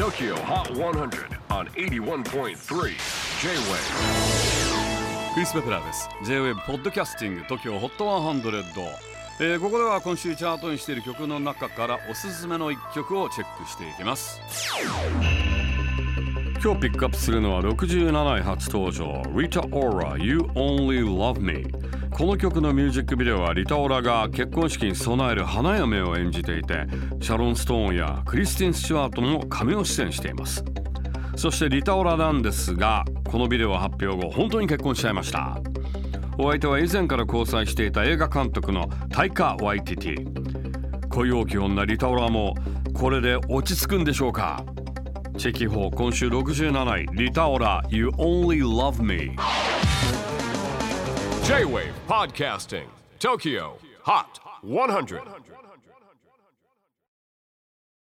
TOKYO HOT 100 on 81.3 J-WAVE クリス・ベプラーです。J-WAVE ポッドキャスティング TOKYO HOT 100、えーここでは今週チャートにしている曲の中からおすすめの一曲をチェックしていきます。今日ピックアップするのは67位初登場。Rita Ora You Only Love Me この曲のミュージックビデオはリタ・オラが結婚式に備える花嫁を演じていてシャロン・ストーンやクリスティン・スチュワートも神を出演しています。そしてリタ・オラなんですがこのビデオ発表後本当に結婚しちゃいました。お相手は以前から交際していた映画監督のタイカ・ワイティティ。恋多き女リタ・オラもこれで落ち着くんでしょうか？チェキホー今週67位リタ・オラ You Only Love Me J-WAVE PODCASTING TOKYO HOT 100